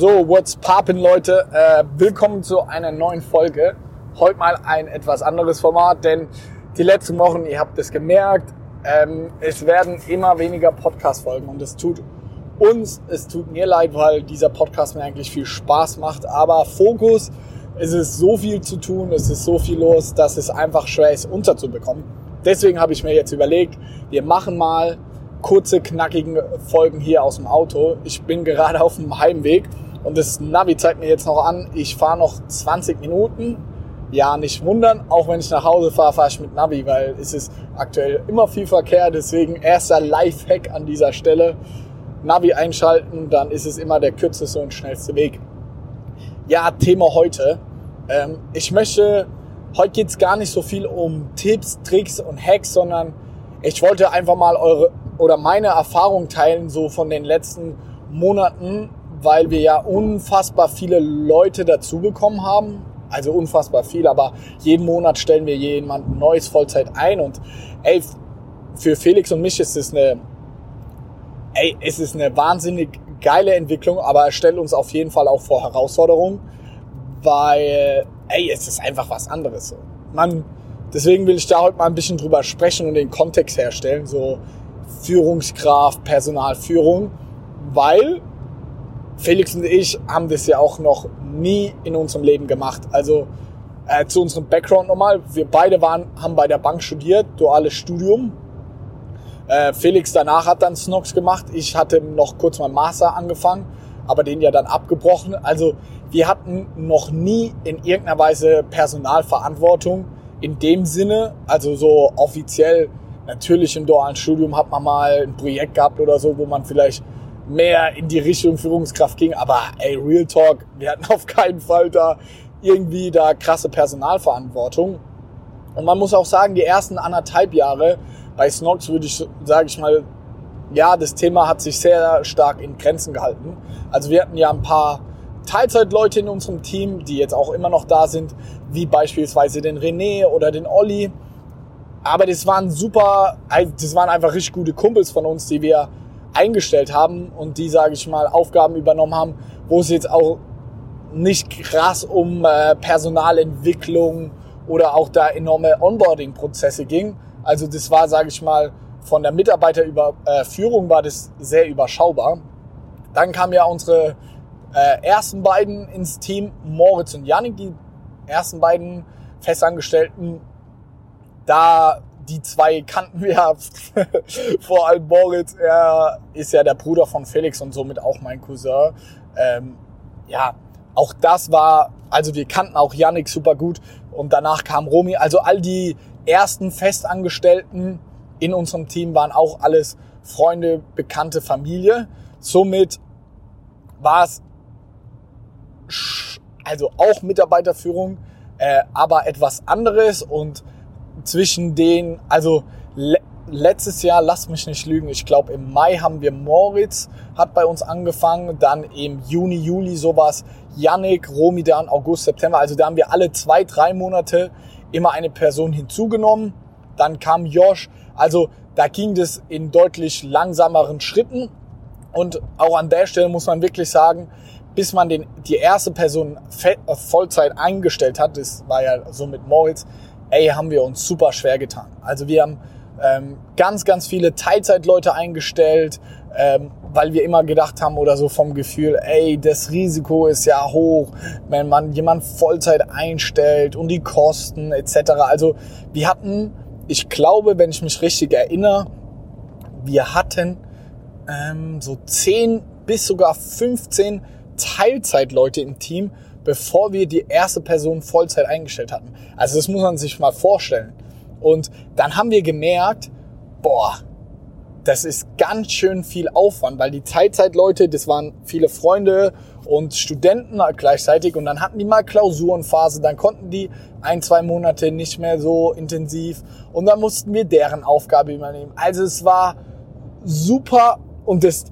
So, what's poppin', Leute? Äh, willkommen zu einer neuen Folge. Heute mal ein etwas anderes Format, denn die letzten Wochen, ihr habt es gemerkt, ähm, es werden immer weniger Podcast-Folgen und es tut uns, es tut mir leid, weil dieser Podcast mir eigentlich viel Spaß macht, aber Fokus, es ist so viel zu tun, es ist so viel los, dass es einfach schwer ist, unterzubekommen. Deswegen habe ich mir jetzt überlegt, wir machen mal kurze, knackige Folgen hier aus dem Auto. Ich bin gerade auf dem Heimweg und das Navi zeigt mir jetzt noch an, ich fahre noch 20 Minuten. Ja, nicht wundern, auch wenn ich nach Hause fahre, fahre ich mit Navi, weil es ist aktuell immer viel Verkehr. Deswegen erster Lifehack an dieser Stelle. Navi einschalten, dann ist es immer der kürzeste und schnellste Weg. Ja, Thema heute. Ähm, ich möchte, heute geht's gar nicht so viel um Tipps, Tricks und Hacks, sondern ich wollte einfach mal eure oder meine Erfahrung teilen, so von den letzten Monaten, weil wir ja unfassbar viele Leute dazu bekommen haben. Also unfassbar viel, aber jeden Monat stellen wir jemanden Neues Vollzeit ein und ey, für Felix und mich ist es eine, ey, es ist eine wahnsinnig geile Entwicklung, aber es stellt uns auf jeden Fall auch vor Herausforderungen, weil, ey, es ist einfach was anderes. Man, deswegen will ich da heute mal ein bisschen drüber sprechen und den Kontext herstellen, so Führungskraft, Personalführung, weil Felix und ich haben das ja auch noch nie in unserem Leben gemacht. Also äh, zu unserem Background nochmal. Wir beide waren, haben bei der Bank studiert, duales Studium. Äh, Felix danach hat dann Snox gemacht. Ich hatte noch kurz mein Master angefangen, aber den ja dann abgebrochen. Also wir hatten noch nie in irgendeiner Weise Personalverantwortung in dem Sinne, also so offiziell. Natürlich im dualen Studium hat man mal ein Projekt gehabt oder so, wo man vielleicht mehr in die Richtung Führungskraft ging. Aber ey, Real Talk, wir hatten auf keinen Fall da irgendwie da krasse Personalverantwortung. Und man muss auch sagen, die ersten anderthalb Jahre bei Snox würde ich, sage ich mal, ja, das Thema hat sich sehr stark in Grenzen gehalten. Also wir hatten ja ein paar Teilzeitleute in unserem Team, die jetzt auch immer noch da sind, wie beispielsweise den René oder den Olli. Aber das waren super, das waren einfach richtig gute Kumpels von uns, die wir eingestellt haben und die, sage ich mal, Aufgaben übernommen haben, wo es jetzt auch nicht krass um äh, Personalentwicklung oder auch da enorme Onboarding-Prozesse ging. Also das war, sage ich mal, von der Mitarbeiterführung war das sehr überschaubar. Dann kamen ja unsere äh, ersten beiden ins Team, Moritz und Janik, die ersten beiden Festangestellten. Da die zwei kannten wir ja, vor allem Moritz, er ist ja der Bruder von Felix und somit auch mein Cousin. Ähm, ja, auch das war, also wir kannten auch Yannick super gut und danach kam Romy. Also all die ersten Festangestellten in unserem Team waren auch alles Freunde, bekannte Familie. Somit war es also auch Mitarbeiterführung, äh, aber etwas anderes und zwischen den, also le letztes Jahr, lasst mich nicht lügen, ich glaube im Mai haben wir Moritz, hat bei uns angefangen, dann im Juni, Juli sowas, Yannick, Romy dann August, September, also da haben wir alle zwei, drei Monate immer eine Person hinzugenommen, dann kam Josh, also da ging das in deutlich langsameren Schritten. Und auch an der Stelle muss man wirklich sagen, bis man den, die erste Person Vollzeit eingestellt hat, das war ja so mit Moritz, ey, haben wir uns super schwer getan. Also wir haben ähm, ganz, ganz viele Teilzeitleute eingestellt, ähm, weil wir immer gedacht haben oder so vom Gefühl, ey, das Risiko ist ja hoch, wenn man jemand Vollzeit einstellt und die Kosten etc. Also wir hatten, ich glaube, wenn ich mich richtig erinnere, wir hatten ähm, so 10 bis sogar 15 Teilzeitleute im Team, bevor wir die erste Person Vollzeit eingestellt hatten. Also das muss man sich mal vorstellen. Und dann haben wir gemerkt, boah, das ist ganz schön viel Aufwand, weil die Teilzeitleute, das waren viele Freunde und Studenten gleichzeitig und dann hatten die mal Klausurenphase, dann konnten die ein, zwei Monate nicht mehr so intensiv und dann mussten wir deren Aufgabe übernehmen. Also es war super und das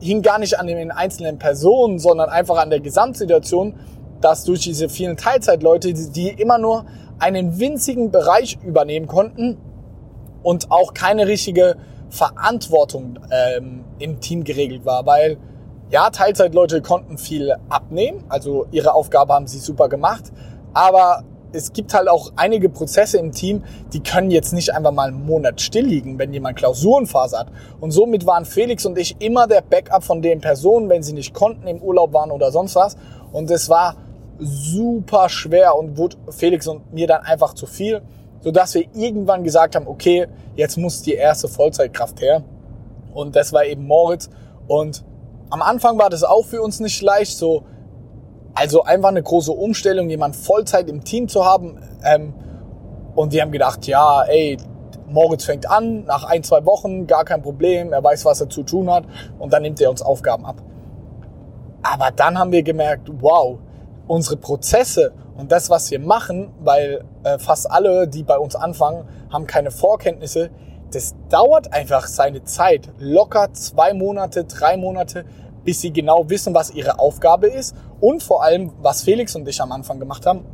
hing gar nicht an den einzelnen Personen, sondern einfach an der Gesamtsituation, dass durch diese vielen Teilzeitleute, die immer nur einen winzigen Bereich übernehmen konnten und auch keine richtige Verantwortung ähm, im Team geregelt war, weil ja, Teilzeitleute konnten viel abnehmen, also ihre Aufgabe haben sie super gemacht, aber es gibt halt auch einige Prozesse im Team, die können jetzt nicht einfach mal einen Monat still liegen, wenn jemand Klausurenphase hat. Und somit waren Felix und ich immer der Backup von den Personen, wenn sie nicht konnten, im Urlaub waren oder sonst was. Und es war super schwer und wurde Felix und mir dann einfach zu viel, sodass wir irgendwann gesagt haben, okay, jetzt muss die erste Vollzeitkraft her. Und das war eben Moritz. Und am Anfang war das auch für uns nicht leicht, so also einfach eine große Umstellung, jemand Vollzeit im Team zu haben. Ähm, und wir haben gedacht, ja, ey, Moritz fängt an, nach ein, zwei Wochen, gar kein Problem, er weiß, was er zu tun hat und dann nimmt er uns Aufgaben ab. Aber dann haben wir gemerkt, wow, unsere Prozesse und das, was wir machen, weil äh, fast alle, die bei uns anfangen, haben keine Vorkenntnisse, das dauert einfach seine Zeit. Locker zwei Monate, drei Monate, bis sie genau wissen, was ihre Aufgabe ist und vor allem, was Felix und ich am Anfang gemacht haben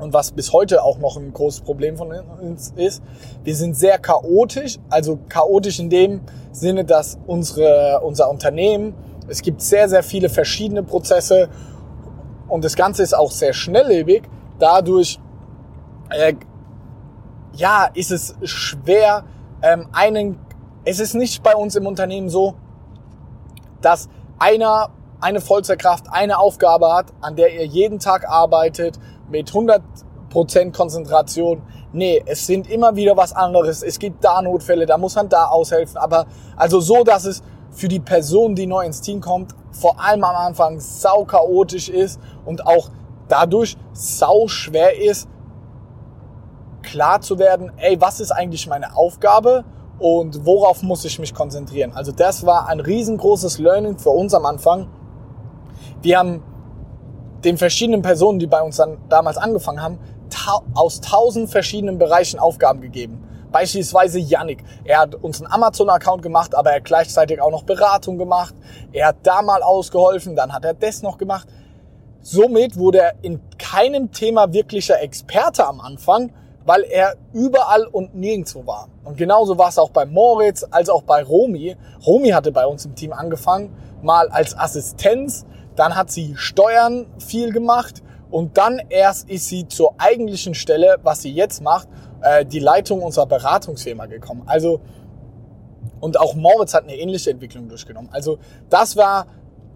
und was bis heute auch noch ein großes Problem von uns ist. Wir sind sehr chaotisch, also chaotisch in dem Sinne, dass unsere, unser Unternehmen, es gibt sehr, sehr viele verschiedene Prozesse und das Ganze ist auch sehr schnelllebig. Dadurch, äh, ja, ist es schwer, ähm, einen, es ist nicht bei uns im Unternehmen so, dass einer eine Vollzeitkraft eine Aufgabe hat, an der ihr jeden Tag arbeitet mit 100% Konzentration. Nee, es sind immer wieder was anderes. Es gibt da Notfälle, da muss man da aushelfen. Aber also so, dass es für die Person, die neu ins Team kommt, vor allem am Anfang sau chaotisch ist und auch dadurch sau schwer ist, klar zu werden, ey, was ist eigentlich meine Aufgabe und worauf muss ich mich konzentrieren. Also das war ein riesengroßes Learning für uns am Anfang. Wir haben den verschiedenen Personen, die bei uns dann damals angefangen haben, aus tausend verschiedenen Bereichen Aufgaben gegeben. Beispielsweise Yannick. Er hat uns einen Amazon-Account gemacht, aber er hat gleichzeitig auch noch Beratung gemacht. Er hat da mal ausgeholfen, dann hat er das noch gemacht. Somit wurde er in keinem Thema wirklicher Experte am Anfang, weil er überall und nirgendwo war. Und genauso war es auch bei Moritz als auch bei Romy. Romy hatte bei uns im Team angefangen, mal als Assistenz, dann hat sie Steuern viel gemacht und dann erst ist sie zur eigentlichen Stelle, was sie jetzt macht, äh, die Leitung unserer Beratungsfirma gekommen. Also und auch Moritz hat eine ähnliche Entwicklung durchgenommen. Also das war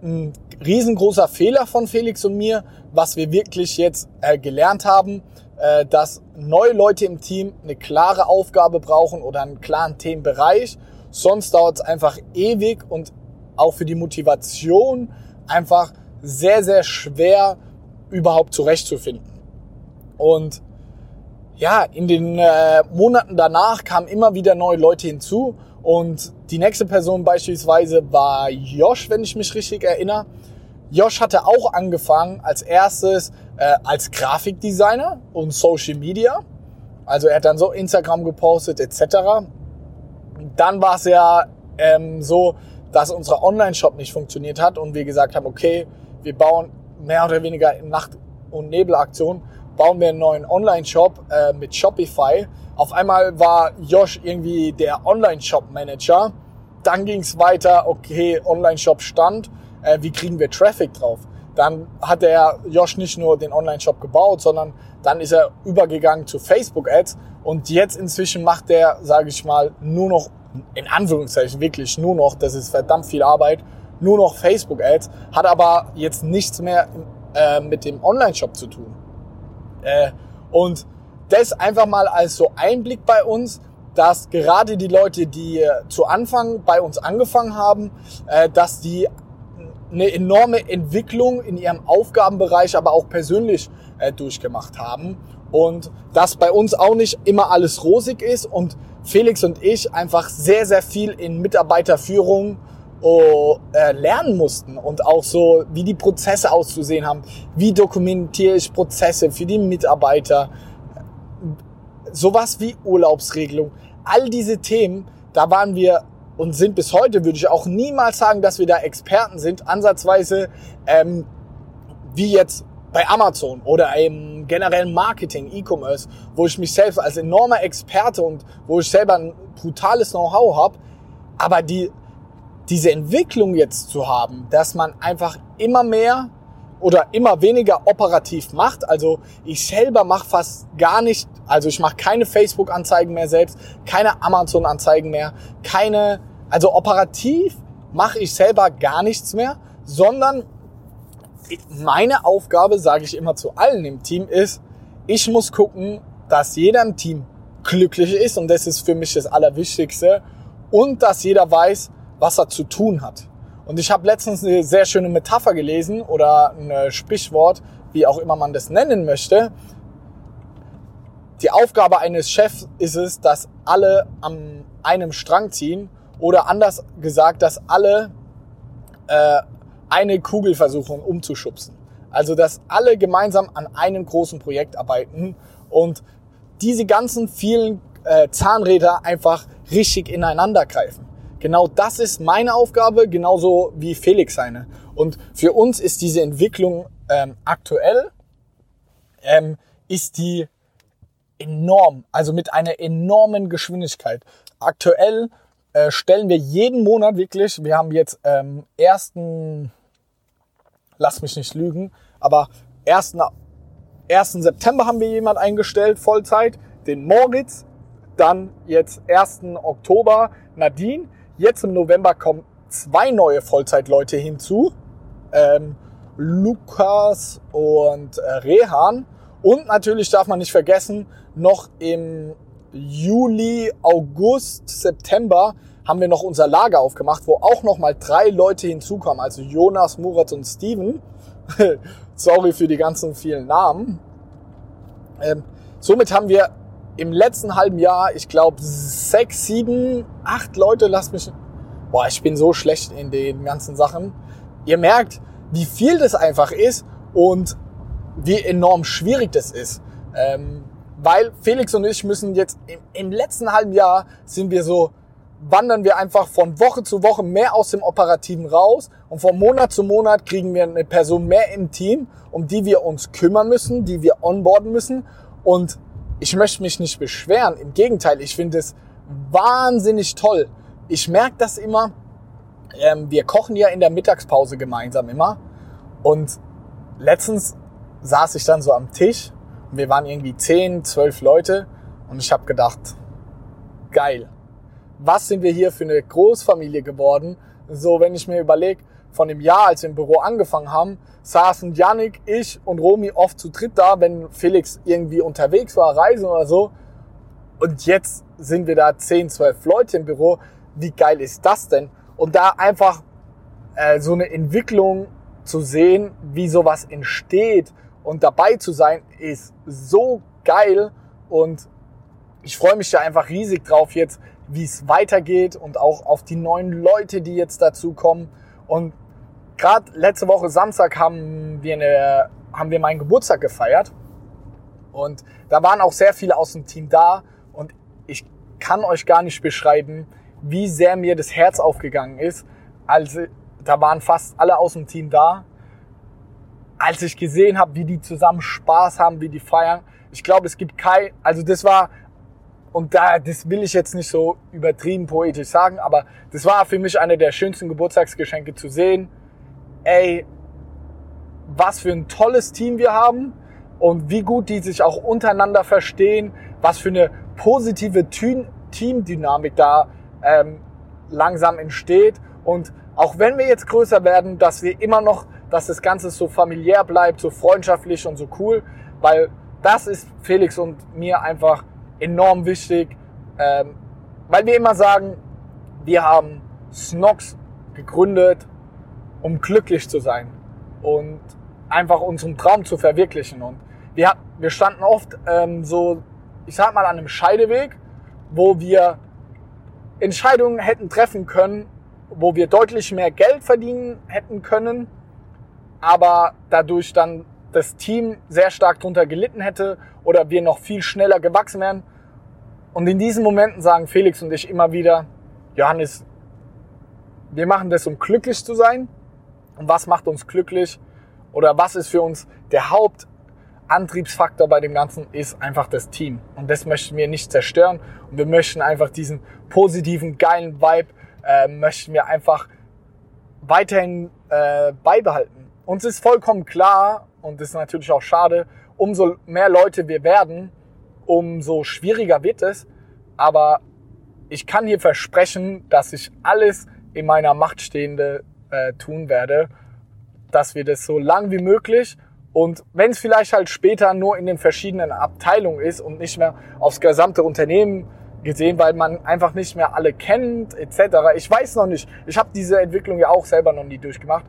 ein riesengroßer Fehler von Felix und mir, was wir wirklich jetzt äh, gelernt haben, äh, dass neue Leute im Team eine klare Aufgabe brauchen oder einen klaren Themenbereich. Sonst dauert es einfach ewig und auch für die Motivation einfach sehr, sehr schwer überhaupt zurechtzufinden. Und ja, in den äh, Monaten danach kamen immer wieder neue Leute hinzu und die nächste Person beispielsweise war Josh, wenn ich mich richtig erinnere. Josh hatte auch angefangen als erstes äh, als Grafikdesigner und Social Media. Also er hat dann so Instagram gepostet etc. Dann war es ja ähm, so, dass unser Online-Shop nicht funktioniert hat und wir gesagt haben, okay, wir bauen mehr oder weniger in Nacht- und Nebelaktion, bauen wir einen neuen Online-Shop äh, mit Shopify. Auf einmal war Josh irgendwie der Online-Shop-Manager. Dann ging es weiter, okay, Online-Shop stand, äh, wie kriegen wir Traffic drauf? Dann hat der Josh nicht nur den Online-Shop gebaut, sondern dann ist er übergegangen zu Facebook-Ads und jetzt inzwischen macht der, sage ich mal, nur noch in Anführungszeichen wirklich nur noch, das ist verdammt viel Arbeit, nur noch Facebook-Ads, hat aber jetzt nichts mehr äh, mit dem Online-Shop zu tun. Äh, und das einfach mal als so Einblick bei uns, dass gerade die Leute, die äh, zu Anfang bei uns angefangen haben, äh, dass die eine enorme Entwicklung in ihrem Aufgabenbereich, aber auch persönlich durchgemacht haben. Und dass bei uns auch nicht immer alles rosig ist und Felix und ich einfach sehr, sehr viel in Mitarbeiterführung oh, äh, lernen mussten und auch so, wie die Prozesse auszusehen haben, wie dokumentiere ich Prozesse für die Mitarbeiter, sowas wie Urlaubsregelung, all diese Themen, da waren wir und sind bis heute, würde ich auch niemals sagen, dass wir da Experten sind, ansatzweise ähm, wie jetzt bei Amazon oder im generellen Marketing, E-Commerce, wo ich mich selbst als enormer Experte und wo ich selber ein brutales Know-how habe, aber die, diese Entwicklung jetzt zu haben, dass man einfach immer mehr oder immer weniger operativ macht. Also ich selber mache fast gar nicht, also ich mache keine Facebook-Anzeigen mehr selbst, keine Amazon-Anzeigen mehr, keine, also operativ mache ich selber gar nichts mehr, sondern meine Aufgabe, sage ich immer zu allen im Team, ist, ich muss gucken, dass jeder im Team glücklich ist und das ist für mich das Allerwichtigste und dass jeder weiß, was er zu tun hat. Und ich habe letztens eine sehr schöne Metapher gelesen oder ein Sprichwort, wie auch immer man das nennen möchte. Die Aufgabe eines Chefs ist es, dass alle an einem Strang ziehen oder anders gesagt, dass alle äh, eine Kugel versuchen umzuschubsen. Also, dass alle gemeinsam an einem großen Projekt arbeiten und diese ganzen vielen äh, Zahnräder einfach richtig ineinander greifen. Genau das ist meine Aufgabe, genauso wie Felix seine. Und für uns ist diese Entwicklung ähm, aktuell, ähm, ist die enorm, also mit einer enormen Geschwindigkeit. Aktuell äh, stellen wir jeden Monat wirklich, wir haben jetzt ähm, ersten lass mich nicht lügen, aber 1. 1. September haben wir jemand eingestellt, Vollzeit, den Moritz, dann jetzt 1. Oktober Nadine, jetzt im November kommen zwei neue Vollzeitleute hinzu, ähm, Lukas und äh, Rehan und natürlich darf man nicht vergessen, noch im Juli, August, September haben wir noch unser Lager aufgemacht, wo auch noch mal drei Leute hinzukommen, also Jonas, Murat und Steven. Sorry für die ganzen vielen Namen. Ähm, somit haben wir im letzten halben Jahr, ich glaube, sechs, sieben, acht Leute, lasst mich. Boah, ich bin so schlecht in den ganzen Sachen. Ihr merkt, wie viel das einfach ist und wie enorm schwierig das ist. Ähm, weil Felix und ich müssen jetzt im, im letzten halben Jahr sind wir so wandern wir einfach von Woche zu Woche mehr aus dem Operativen raus und von Monat zu Monat kriegen wir eine Person mehr im Team, um die wir uns kümmern müssen, die wir onboarden müssen. Und ich möchte mich nicht beschweren. Im Gegenteil, ich finde es wahnsinnig toll. Ich merke das immer. Ähm, wir kochen ja in der Mittagspause gemeinsam immer. Und letztens saß ich dann so am Tisch und wir waren irgendwie 10, 12 Leute und ich habe gedacht, geil was sind wir hier für eine Großfamilie geworden? So, wenn ich mir überlege, von dem Jahr, als wir im Büro angefangen haben, saßen Yannick, ich und Romy oft zu dritt da, wenn Felix irgendwie unterwegs war, reisen oder so. Und jetzt sind wir da 10, 12 Leute im Büro. Wie geil ist das denn? Und da einfach äh, so eine Entwicklung zu sehen, wie sowas entsteht und dabei zu sein, ist so geil. Und ich freue mich da einfach riesig drauf, jetzt wie es weitergeht und auch auf die neuen Leute, die jetzt dazu kommen. Und gerade letzte Woche Samstag haben wir, eine, haben wir meinen Geburtstag gefeiert. Und da waren auch sehr viele aus dem Team da. Und ich kann euch gar nicht beschreiben, wie sehr mir das Herz aufgegangen ist. Also, da waren fast alle aus dem Team da. Als ich gesehen habe, wie die zusammen Spaß haben, wie die feiern. Ich glaube, es gibt kein, also das war und da, das will ich jetzt nicht so übertrieben poetisch sagen, aber das war für mich eine der schönsten Geburtstagsgeschenke zu sehen. Ey, was für ein tolles Team wir haben und wie gut die sich auch untereinander verstehen, was für eine positive Teamdynamik da ähm, langsam entsteht. Und auch wenn wir jetzt größer werden, dass wir immer noch, dass das Ganze so familiär bleibt, so freundschaftlich und so cool, weil das ist Felix und mir einfach enorm wichtig, ähm, weil wir immer sagen, wir haben Snox gegründet um glücklich zu sein und einfach unseren Traum zu verwirklichen. Und wir, wir standen oft ähm, so, ich sag mal, an einem Scheideweg, wo wir Entscheidungen hätten treffen können, wo wir deutlich mehr Geld verdienen hätten können, aber dadurch dann das Team sehr stark drunter gelitten hätte oder wir noch viel schneller gewachsen wären. Und in diesen Momenten sagen Felix und ich immer wieder, Johannes, wir machen das, um glücklich zu sein. Und was macht uns glücklich? Oder was ist für uns der Hauptantriebsfaktor bei dem Ganzen? Ist einfach das Team. Und das möchten wir nicht zerstören. Und wir möchten einfach diesen positiven, geilen Vibe, äh, möchten wir einfach weiterhin äh, beibehalten. Uns ist vollkommen klar, und das ist natürlich auch schade, umso mehr Leute wir werden, umso schwieriger wird es. Aber ich kann hier versprechen, dass ich alles in meiner Macht Stehende äh, tun werde, dass wir das so lang wie möglich und wenn es vielleicht halt später nur in den verschiedenen Abteilungen ist und nicht mehr aufs gesamte Unternehmen gesehen, weil man einfach nicht mehr alle kennt etc. Ich weiß noch nicht. Ich habe diese Entwicklung ja auch selber noch nie durchgemacht.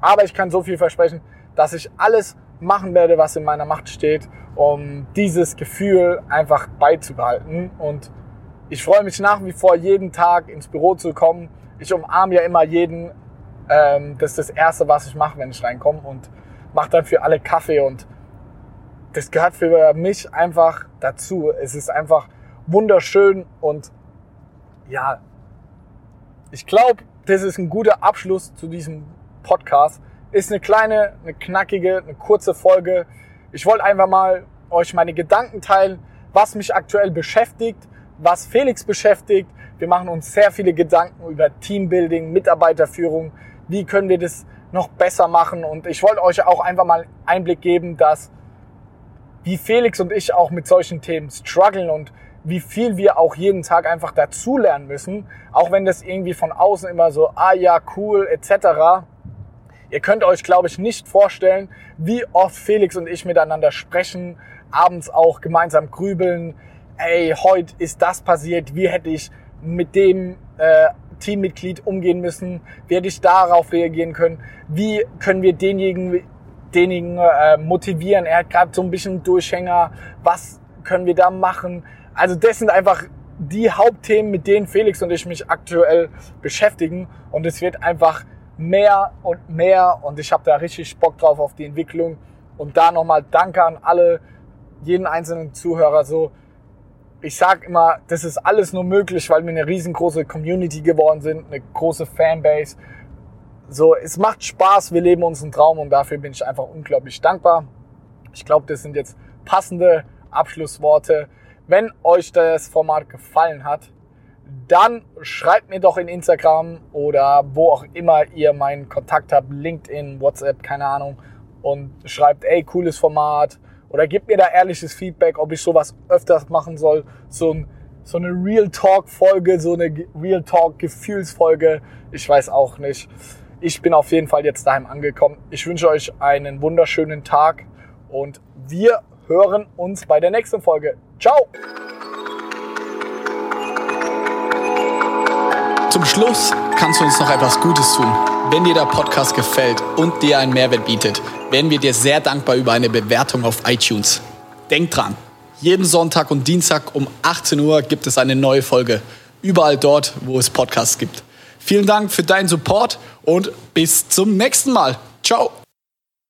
Aber ich kann so viel versprechen, dass ich alles machen werde, was in meiner Macht steht, um dieses Gefühl einfach beizubehalten. Und ich freue mich nach wie vor, jeden Tag ins Büro zu kommen. Ich umarme ja immer jeden. Ähm, das ist das Erste, was ich mache, wenn ich reinkomme und mache dann für alle Kaffee und das gehört für mich einfach dazu. Es ist einfach wunderschön und ja, ich glaube, das ist ein guter Abschluss zu diesem Podcast. Ist eine kleine, eine knackige, eine kurze Folge. Ich wollte einfach mal euch meine Gedanken teilen, was mich aktuell beschäftigt, was Felix beschäftigt. Wir machen uns sehr viele Gedanken über Teambuilding, Mitarbeiterführung. Wie können wir das noch besser machen? Und ich wollte euch auch einfach mal Einblick geben, dass wie Felix und ich auch mit solchen Themen strugglen und wie viel wir auch jeden Tag einfach dazulernen müssen, auch wenn das irgendwie von außen immer so, ah ja, cool, etc. Ihr könnt euch, glaube ich, nicht vorstellen, wie oft Felix und ich miteinander sprechen, abends auch gemeinsam grübeln, ey, heute ist das passiert, wie hätte ich mit dem äh, Teammitglied umgehen müssen, hätte ich darauf reagieren können, wie können wir denjenigen, denjenigen äh, motivieren, er hat gerade so ein bisschen Durchhänger, was können wir da machen, also das sind einfach die Hauptthemen, mit denen Felix und ich mich aktuell beschäftigen. Und es wird einfach mehr und mehr. Und ich habe da richtig Bock drauf auf die Entwicklung. Und da nochmal Danke an alle, jeden einzelnen Zuhörer. So, ich sag immer, das ist alles nur möglich, weil wir eine riesengroße Community geworden sind, eine große Fanbase. So, es macht Spaß, wir leben unseren Traum und dafür bin ich einfach unglaublich dankbar. Ich glaube, das sind jetzt passende Abschlussworte. Wenn euch das Format gefallen hat, dann schreibt mir doch in Instagram oder wo auch immer ihr meinen Kontakt habt, LinkedIn, WhatsApp, keine Ahnung, und schreibt, ey, cooles Format oder gebt mir da ehrliches Feedback, ob ich sowas öfters machen soll, so, ein, so eine Real Talk Folge, so eine Real Talk Gefühlsfolge, ich weiß auch nicht. Ich bin auf jeden Fall jetzt daheim angekommen. Ich wünsche euch einen wunderschönen Tag und wir hören uns bei der nächsten Folge. Ciao! Zum Schluss kannst du uns noch etwas Gutes tun. Wenn dir der Podcast gefällt und dir einen Mehrwert bietet, wären wir dir sehr dankbar über eine Bewertung auf iTunes. Denk dran, jeden Sonntag und Dienstag um 18 Uhr gibt es eine neue Folge. Überall dort, wo es Podcasts gibt. Vielen Dank für deinen Support und bis zum nächsten Mal. Ciao!